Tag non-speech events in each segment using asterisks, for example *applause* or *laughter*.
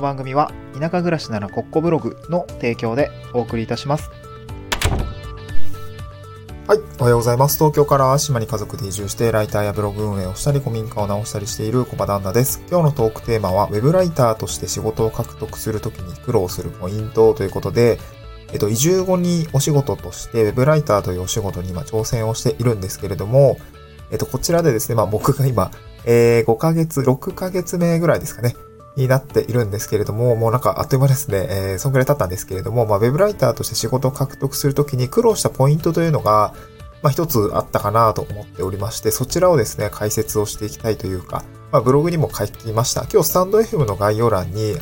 の番組は田舎暮らしならコッコブログの提供でお送りいたします。はい。おはようございます。東京から島に家族で移住して、ライターやブログ運営をしたり、古民家を直したりしている小場旦那です。今日のトークテーマは、ウェブライターとして仕事を獲得するときに苦労するポイントということで、えっと、移住後にお仕事として、ウェブライターというお仕事に今挑戦をしているんですけれども、えっと、こちらでですね、まあ僕が今、えー、5ヶ月、6ヶ月目ぐらいですかね、になっているんですけれども、もうなんかあっという間ですね、えー、そんぐらい経ったんですけれども、まあ、ウェブライターとして仕事を獲得するときに苦労したポイントというのが、まあ、一つあったかなと思っておりまして、そちらをですね、解説をしていきたいというか、まあ、ブログにも書きました。今日スタンド FM の概要欄に、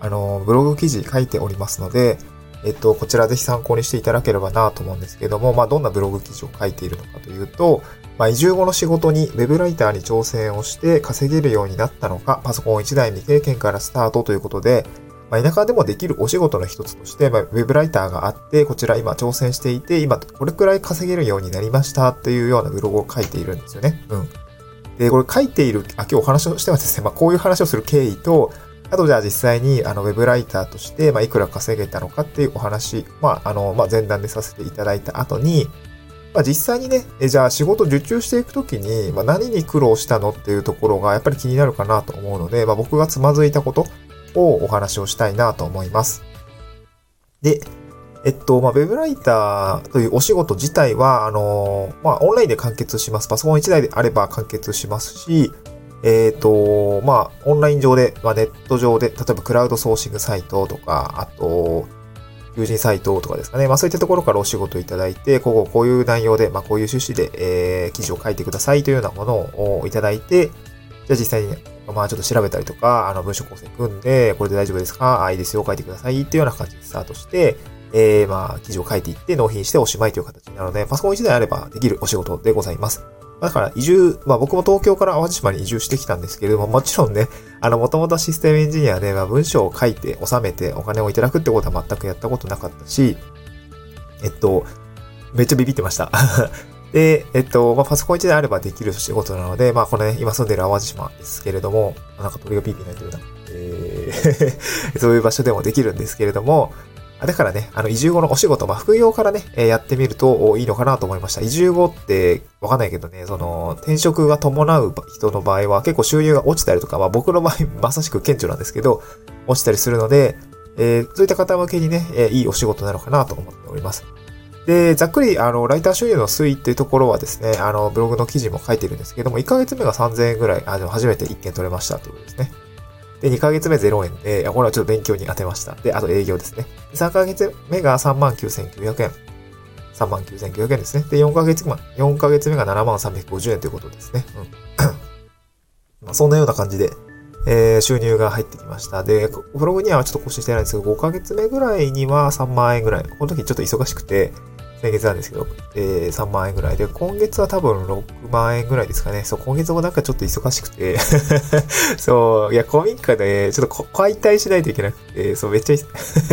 あの、ブログ記事書いておりますので、えっと、こちらぜひ参考にしていただければなと思うんですけども、まあ、どんなブログ記事を書いているのかというと、まあ、移住後の仕事に web ライターに挑戦をして稼げるようになったのか、パソコン1台未経験からスタートということで、まあ、田舎でもできるお仕事の一つとして、まあ、ウェブライターがあって、こちら今挑戦していて、今これくらい稼げるようになりましたというようなブログを書いているんですよね。うん。で、これ書いている、あ、今日お話をしてはですね、まあ、こういう話をする経緯と、あとじゃあ実際にあのウェブライターとして、まあ、いくら稼げたのかっていうお話、まあ、あの、まあ、前段でさせていただいた後に、まあ、実際にね、えじゃあ仕事受注していくときに、まあ、何に苦労したのっていうところがやっぱり気になるかなと思うので、まあ、僕がつまずいたことをお話をしたいなと思います。で、えっと、まあ、ウェブライターというお仕事自体は、あのまあ、オンラインで完結します。パソコン1台であれば完結しますし、えっ、と、まあ、オンライン上で、まあ、ネット上で、例えばクラウドソーシングサイトとか、あと、求人サイトとかですかね。まあそういったところからお仕事いただいて、こうこういう内容で、まあこういう趣旨で、えー、記事を書いてくださいというようなものをいただいて、じゃあ実際に、まあちょっと調べたりとか、あの文章構成組んで、これで大丈夫ですか？あ、いいですよ、書いてくださいっていうような感じでスタートして、えー、まあ記事を書いていって納品しておしまいという形なので、パソコン1台あればできるお仕事でございます。だから移住、まあ僕も東京から淡路島に移住してきたんですけれども、もちろんね、あの、もともとシステムエンジニアで、まあ文章を書いて収めてお金をいただくってことは全くやったことなかったし、えっと、めっちゃビビってました。*laughs* で、えっと、まあパソコン1台あればできる仕事なので、まあこのね、今住んでる淡路島ですけれども、なんか鳥がピーピー鳴いてるな。えー *laughs* そういう場所でもできるんですけれども、だからね、あの、移住後のお仕事、まあ、副業からね、やってみるといいのかなと思いました。移住後って、わかんないけどね、その、転職が伴う人の場合は結構収入が落ちたりとか、まあ、僕の場合、*laughs* まさしく顕著なんですけど、落ちたりするので、えー、そういった方向けにね、え、いいお仕事なのかなと思っております。で、ざっくり、あの、ライター収入の推移っていうところはですね、あの、ブログの記事も書いてるんですけども、1ヶ月目が3000円ぐらい、あ、でも初めて1件取れましたということですね。で、2ヶ月目0円で、これはちょっと勉強に当てました。で、あと営業ですね。3ヶ月目が39,900円。39,900円ですね。で、4ヶ月目、4ヶ月目が7350円ということですね。うん。*coughs* まあ、そんなような感じで、えー、収入が入ってきました。で、ブログにはちょっと更新してないんですけど、5ヶ月目ぐらいには3万円ぐらい。この時ちょっと忙しくて、先月なんですけど、えー、3万円ぐらいで、今月は多分6万円ぐらいですかね。そう、今月もなんかちょっと忙しくて *laughs* そう、いや、古民家で、ちょっと解体しないといけなくて、そう、めっちゃ *laughs* ちょ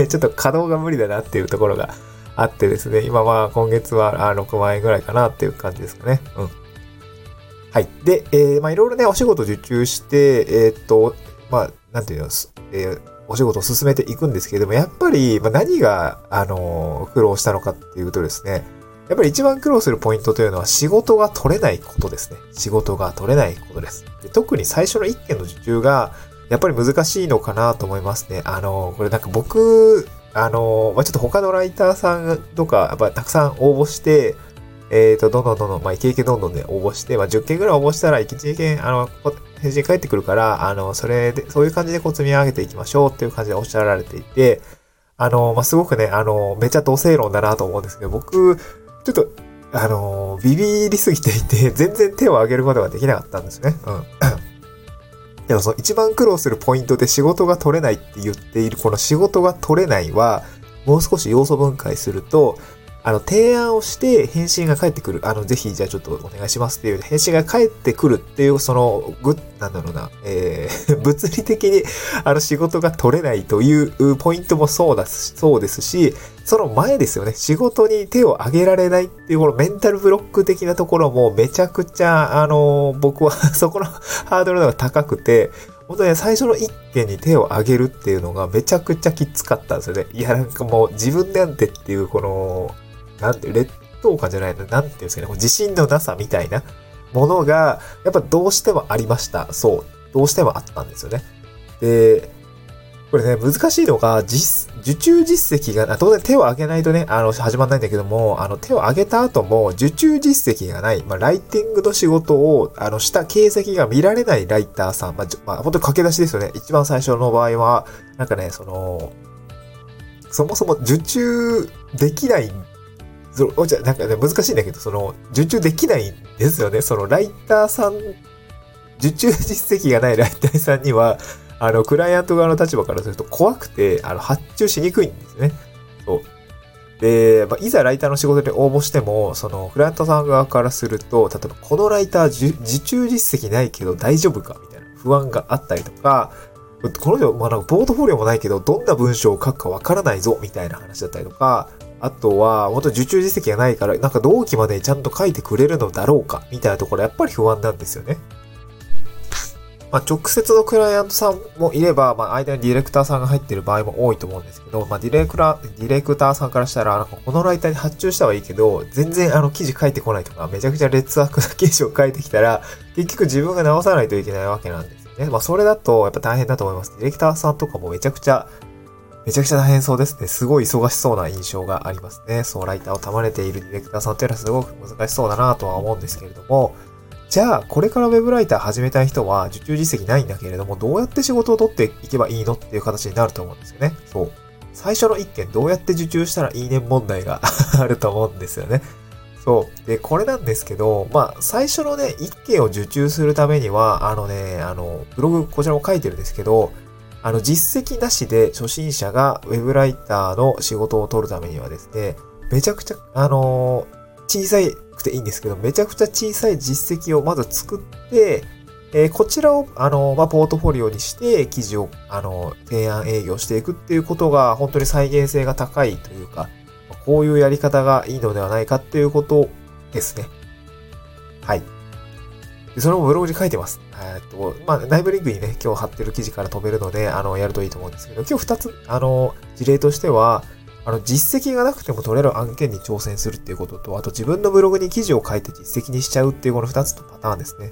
っと稼働が無理だなっていうところがあってですね、今は今月はあ6万円ぐらいかなっていう感じですかね。うん。はい。で、えー、まあいろいろね、お仕事受注して、えー、っと、まあ、なんていうの、えー、お仕事を進めていくんですけれども、やっぱり、ま、何が、あの、苦労したのかっていうとですね、やっぱり一番苦労するポイントというのは仕事が取れないことですね。仕事が取れないことです。で特に最初の一件の受注が、やっぱり難しいのかなと思いますね。あの、これなんか僕、あの、まあ、ちょっと他のライターさんとか、やっぱりたくさん応募して、えっ、ー、と、どんどんどんどん、まあ、イケイケどんどんね、応募して、まあ、10件ぐらい応募したら、1、2件、あの、返信返ってくるから、あの、それで、そういう感じでこう積み上げていきましょうっていう感じでおっしゃられていて、あの、まあ、すごくね、あの、めちゃ同性論だなと思うんですけど、僕、ちょっと、あの、ビビりすぎていて、*laughs* 全然手を挙げることができなかったんですね。うん。*coughs* でもその一番苦労するポイントで仕事が取れないって言っている、この仕事が取れないは、もう少し要素分解すると、あの、提案をして返信が返ってくる。あの、ぜひ、じゃあちょっとお願いしますっていう、返信が返ってくるっていう、その、ぐ、なんだろうな、えー、*laughs* 物理的に、あの、仕事が取れないというポイントもそうだし、そうですし、その前ですよね。仕事に手を挙げられないっていう、このメンタルブロック的なところもめちゃくちゃ、あの、僕は *laughs* そこのハードルが高くて、本当に最初の一件に手を挙げるっていうのがめちゃくちゃきつかったんですよね。いや、なんかもう自分なんてっていうこの、なんて、劣等感じゃないの、なんていうんですかね、自信のなさみたいなものが、やっぱどうしてもありました。そう。どうしてもあったんですよね。で、これね、難しいのが、受注実績が、当然手を挙げないとね、あの、始まんないんだけども、あの、手を挙げた後も、受注実績がない、まあ、ライティングの仕事を、あの、した形跡が見られないライターさん、まあ、まあ、本当に駆け出しですよね。一番最初の場合は、なんかね、その、そもそも受注できないその、じゃ、なんかね、難しいんだけど、その、受注できないんですよね。その、ライターさん、受注実績がないライターさんには、あの、クライアント側の立場からすると怖くて、あの、発注しにくいんですね。そう。で、まあ、いざライターの仕事に応募しても、その、クライアントさん側からすると、例えば、このライター受注実績ないけど大丈夫かみたいな不安があったりとか、この人、まあ、なんか、ポートフォリオもないけど、どんな文章を書くかわからないぞ、みたいな話だったりとか、あとは、本当受注実績がないから、なんか同期までちゃんと書いてくれるのだろうか、みたいなところ、やっぱり不安なんですよね。まあ、直接のクライアントさんもいれば、まあ、間にディレクターさんが入ってる場合も多いと思うんですけど、まあ、ディレクラ、ディレクターさんからしたら、なんかこのライターに発注したはいいけど、全然あの記事書いてこないとか、めちゃくちゃ劣悪な記事を書いてきたら、結局自分が直さないといけないわけなんですよね。まあ、それだとやっぱ大変だと思います。ディレクターさんとかもめちゃくちゃ、めちゃくちゃ大変そうですね。すごい忙しそうな印象がありますね。そう、ライターを束ねているディレクターさんっていうのはすごく難しそうだなとは思うんですけれども、じゃあ、これから Web ライター始めたい人は受注実績ないんだけれども、どうやって仕事を取っていけばいいのっていう形になると思うんですよね。そう。最初の一件どうやって受注したらいいね問題が *laughs* あると思うんですよね。そう。で、これなんですけど、まあ、最初のね、一件を受注するためには、あのね、あの、ブログ、こちらも書いてるんですけど、あの、実績なしで初心者が Web ライターの仕事を取るためにはですね、めちゃくちゃ、あの小さくていいんですけど、めちゃくちゃ小さい実績をまず作って、えー、こちらを、あの、まあ、ポートフォリオにして、記事を、あの、提案営業していくっていうことが、本当に再現性が高いというか、こういうやり方がいいのではないかっていうことですね。はい。でそれもブログに書いてます。えっと、まあ、内部リンクにね、今日貼ってる記事から飛べるので、あの、やるといいと思うんですけど、今日二つ、あの、事例としては、あの、実績がなくても取れる案件に挑戦するっていうことと、あと自分のブログに記事を書いて実績にしちゃうっていうこの二つのパターンですね。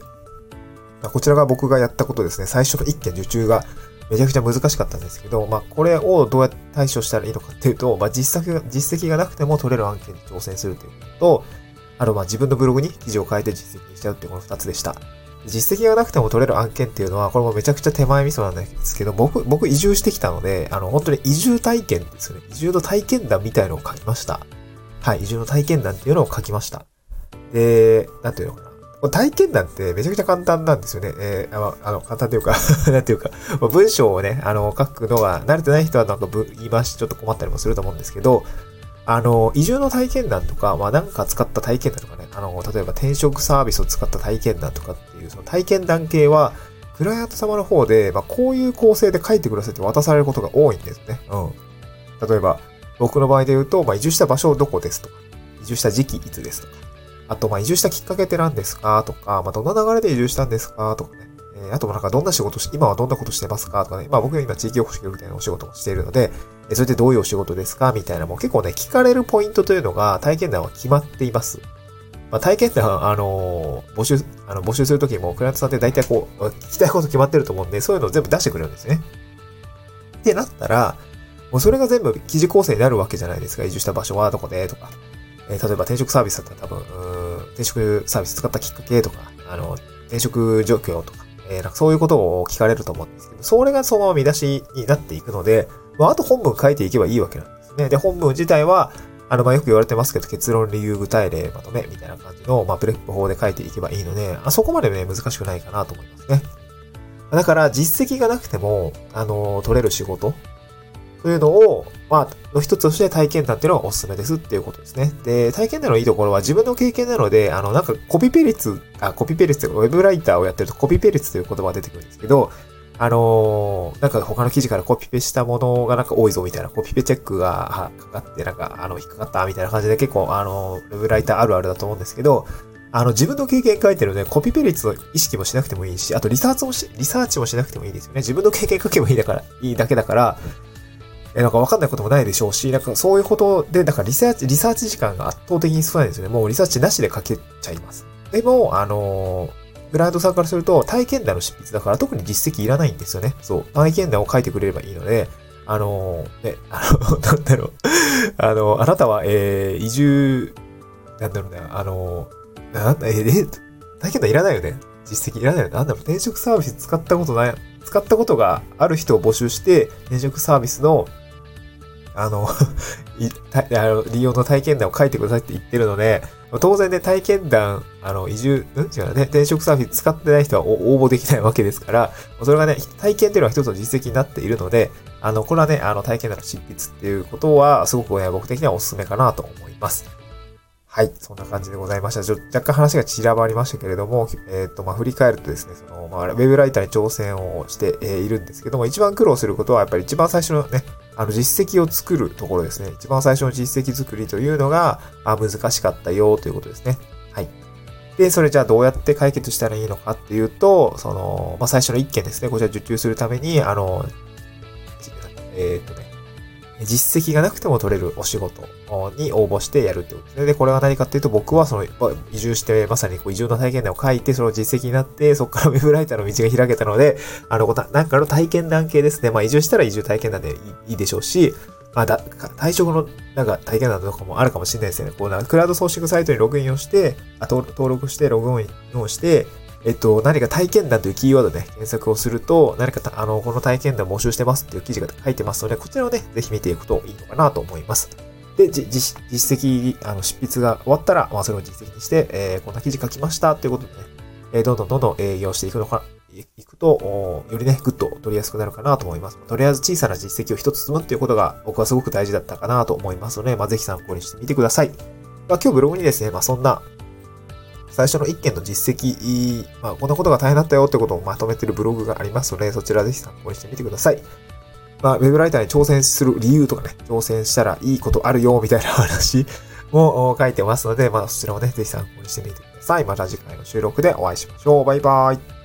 こちらが僕がやったことですね。最初の一件受注がめちゃくちゃ難しかったんですけど、まあ、これをどうやって対処したらいいのかっていうと、まあ、実績が、実績がなくても取れる案件に挑戦するということと、あと、まあ、自分のブログに記事を書いて実績にしちゃうっていうこの二つでした。実績がなくても取れる案件っていうのは、これもめちゃくちゃ手前味噌なんですけど、僕、僕移住してきたので、あの、本当に移住体験ですよね。移住の体験談みたいのを書きました。はい、移住の体験談っていうのを書きました。で、なんていうのかな。体験談ってめちゃくちゃ簡単なんですよね。えー、あの、あの簡単というか *laughs* なんていうか、文章をね、あの、書くのが慣れてない人はなんか言い回しちょっと困ったりもすると思うんですけど、あの、移住の体験談とか、まあなんか使った体験談とかね、あの、例えば転職サービスを使った体験談とかっていう、その体験談系は、クライアント様の方で、まあこういう構成で書いてくださいって渡されることが多いんですね。うん。例えば、僕の場合で言うと、まあ移住した場所どこですとか、移住した時期いつですとか、あと、まあ移住したきっかけって何ですかとか、まあどんな流れで移住したんですかとか。えー、あとなんかどんな仕事し、今はどんなことしてますかとかね。まあ僕は今地域おこし協力隊のお仕事をしているので、えそれってどういうお仕事ですか？みたいなもう結構ね、聞かれるポイントというのが体験談は決まっています。まあ、体験談、あのー、募集、あの、募集するときも、クライアントさんって大体こう、聞きたいこと決まってると思うんで、そういうのを全部出してくれるんですね。ってなったら、もうそれが全部記事構成になるわけじゃないですか。移住した場所はどこでとか。えー、例えば転職サービスだったら多分、転職サービス使ったきっかけとか、あの、転職状況とか、えー、なんかそういうことを聞かれると思うんですけど、それがそのまま見出しになっていくので、まあ、あと本文書いていけばいいわけなんですね。で、本文自体は、あの、ま、よく言われてますけど、結論、理由、具体例、まとめ、みたいな感じの、まあ、プレップ法で書いていけばいいので、あそこまでね、難しくないかなと思いますね。だから、実績がなくても、あの、取れる仕事というのを、まあ、の一つとして体験談っていうのがおすすめですっていうことですね。で、体験談のいいところは自分の経験なので、あの、なんかコピペ率、あ、コピペ率というか、ウェブライターをやってるとコピペ率という言葉が出てくるんですけど、あのー、なんか他の記事からコピペしたものがなんか多いぞみたいな、コピペチェックがかかって、なんか、あの、引っかかったみたいな感じで結構、あの、ウェブライターあるあるだと思うんですけど、あの、自分の経験書いてるので、コピペ率の意識もしなくてもいいし、あとリサーチもし、リサーチもしなくてもいいですよね。自分の経験書けばいいだから、いいだけだから、え、なんかわかんないこともないでしょうし、なんかそういうことで、だかリサーチ、リサーチ時間が圧倒的に少ないんですよね。もうリサーチなしで書けちゃいます。でも、あのブランドさんからすると、体験談の執筆だから特に実績いらないんですよね。そう。体験談を書いてくれればいいので、あのね、あの、*laughs* なんだろう。あの、あなたは、えー、移住、なんだろうね、あのなんだ、えー、体験談いらないよね。実績いらないよね。なんだろう、転職サービス使ったことない、使ったことがある人を募集して、転職サービスのあの *laughs* あの、利用の体験談を書いてくださいって言ってるので、当然ね、体験談、あの、移住、うん？違うね、転職サービス使ってない人は応募できないわけですから、それがね、体験っていうのは一つの実績になっているので、あの、これはね、あの、体験談の執筆っていうことは、すごく、ね、僕的にはお勧めかなと思います。はい。そんな感じでございました。ちょ若干話が散らばりましたけれども、えっ、ー、と、まあ、振り返るとですね、その、まあ、ウェブライターに挑戦をして、え、いるんですけども、一番苦労することは、やっぱり一番最初のね、あの、実績を作るところですね。一番最初の実績作りというのが、あ難しかったよということですね。はい。で、それじゃあどうやって解決したらいいのかっていうと、その、まあ、最初の一件ですね。こちら受注するために、あの、えっ、ー、とね、実績がなくても取れるお仕事に応募してやるってことですね。で、これは何かっていうと、僕はその、移住して、まさにこう移住の体験談を書いて、その実績になって、そこからウェブライターの道が開けたので、あの、なんかの体験談系ですね。まあ、移住したら移住体験談でいいでしょうし、まあ、だ、退職の、なんか体験談とかもあるかもしれないですよね。こうな、クラウドソーシングサイトにログインをして、あ登録して、ログインをして、えっと、何か体験談というキーワードで、検索をすると、何かあの、この体験談募集してますっていう記事が書いてますので、こちらをね、ぜひ見ていくといいのかなと思います。で、じ実績、あの、執筆が終わったら、まあ、それを実績にして、えー、こんな記事書きましたっていうことでね、えー、どんどんどんどん営業していくのか、いくと、よりね、グッと取りやすくなるかなと思います。とりあえず小さな実績を一つ積むっていうことが、僕はすごく大事だったかなと思いますので、まあ、ぜひ参考にしてみてください。まあ、今日ブログにですね、まあ、そんな、最初の1件の実績、まあ、こんなことが大変だったよってことをまとめてるブログがありますので、そちらぜひ参考にしてみてください。まあ、ウェブライターに挑戦する理由とかね、挑戦したらいいことあるよ、みたいな話 *laughs* *laughs* も書いてますので、まあ、そちらもね、ぜひ参考にしてみてください。また次回の収録でお会いしましょう。バイバイ。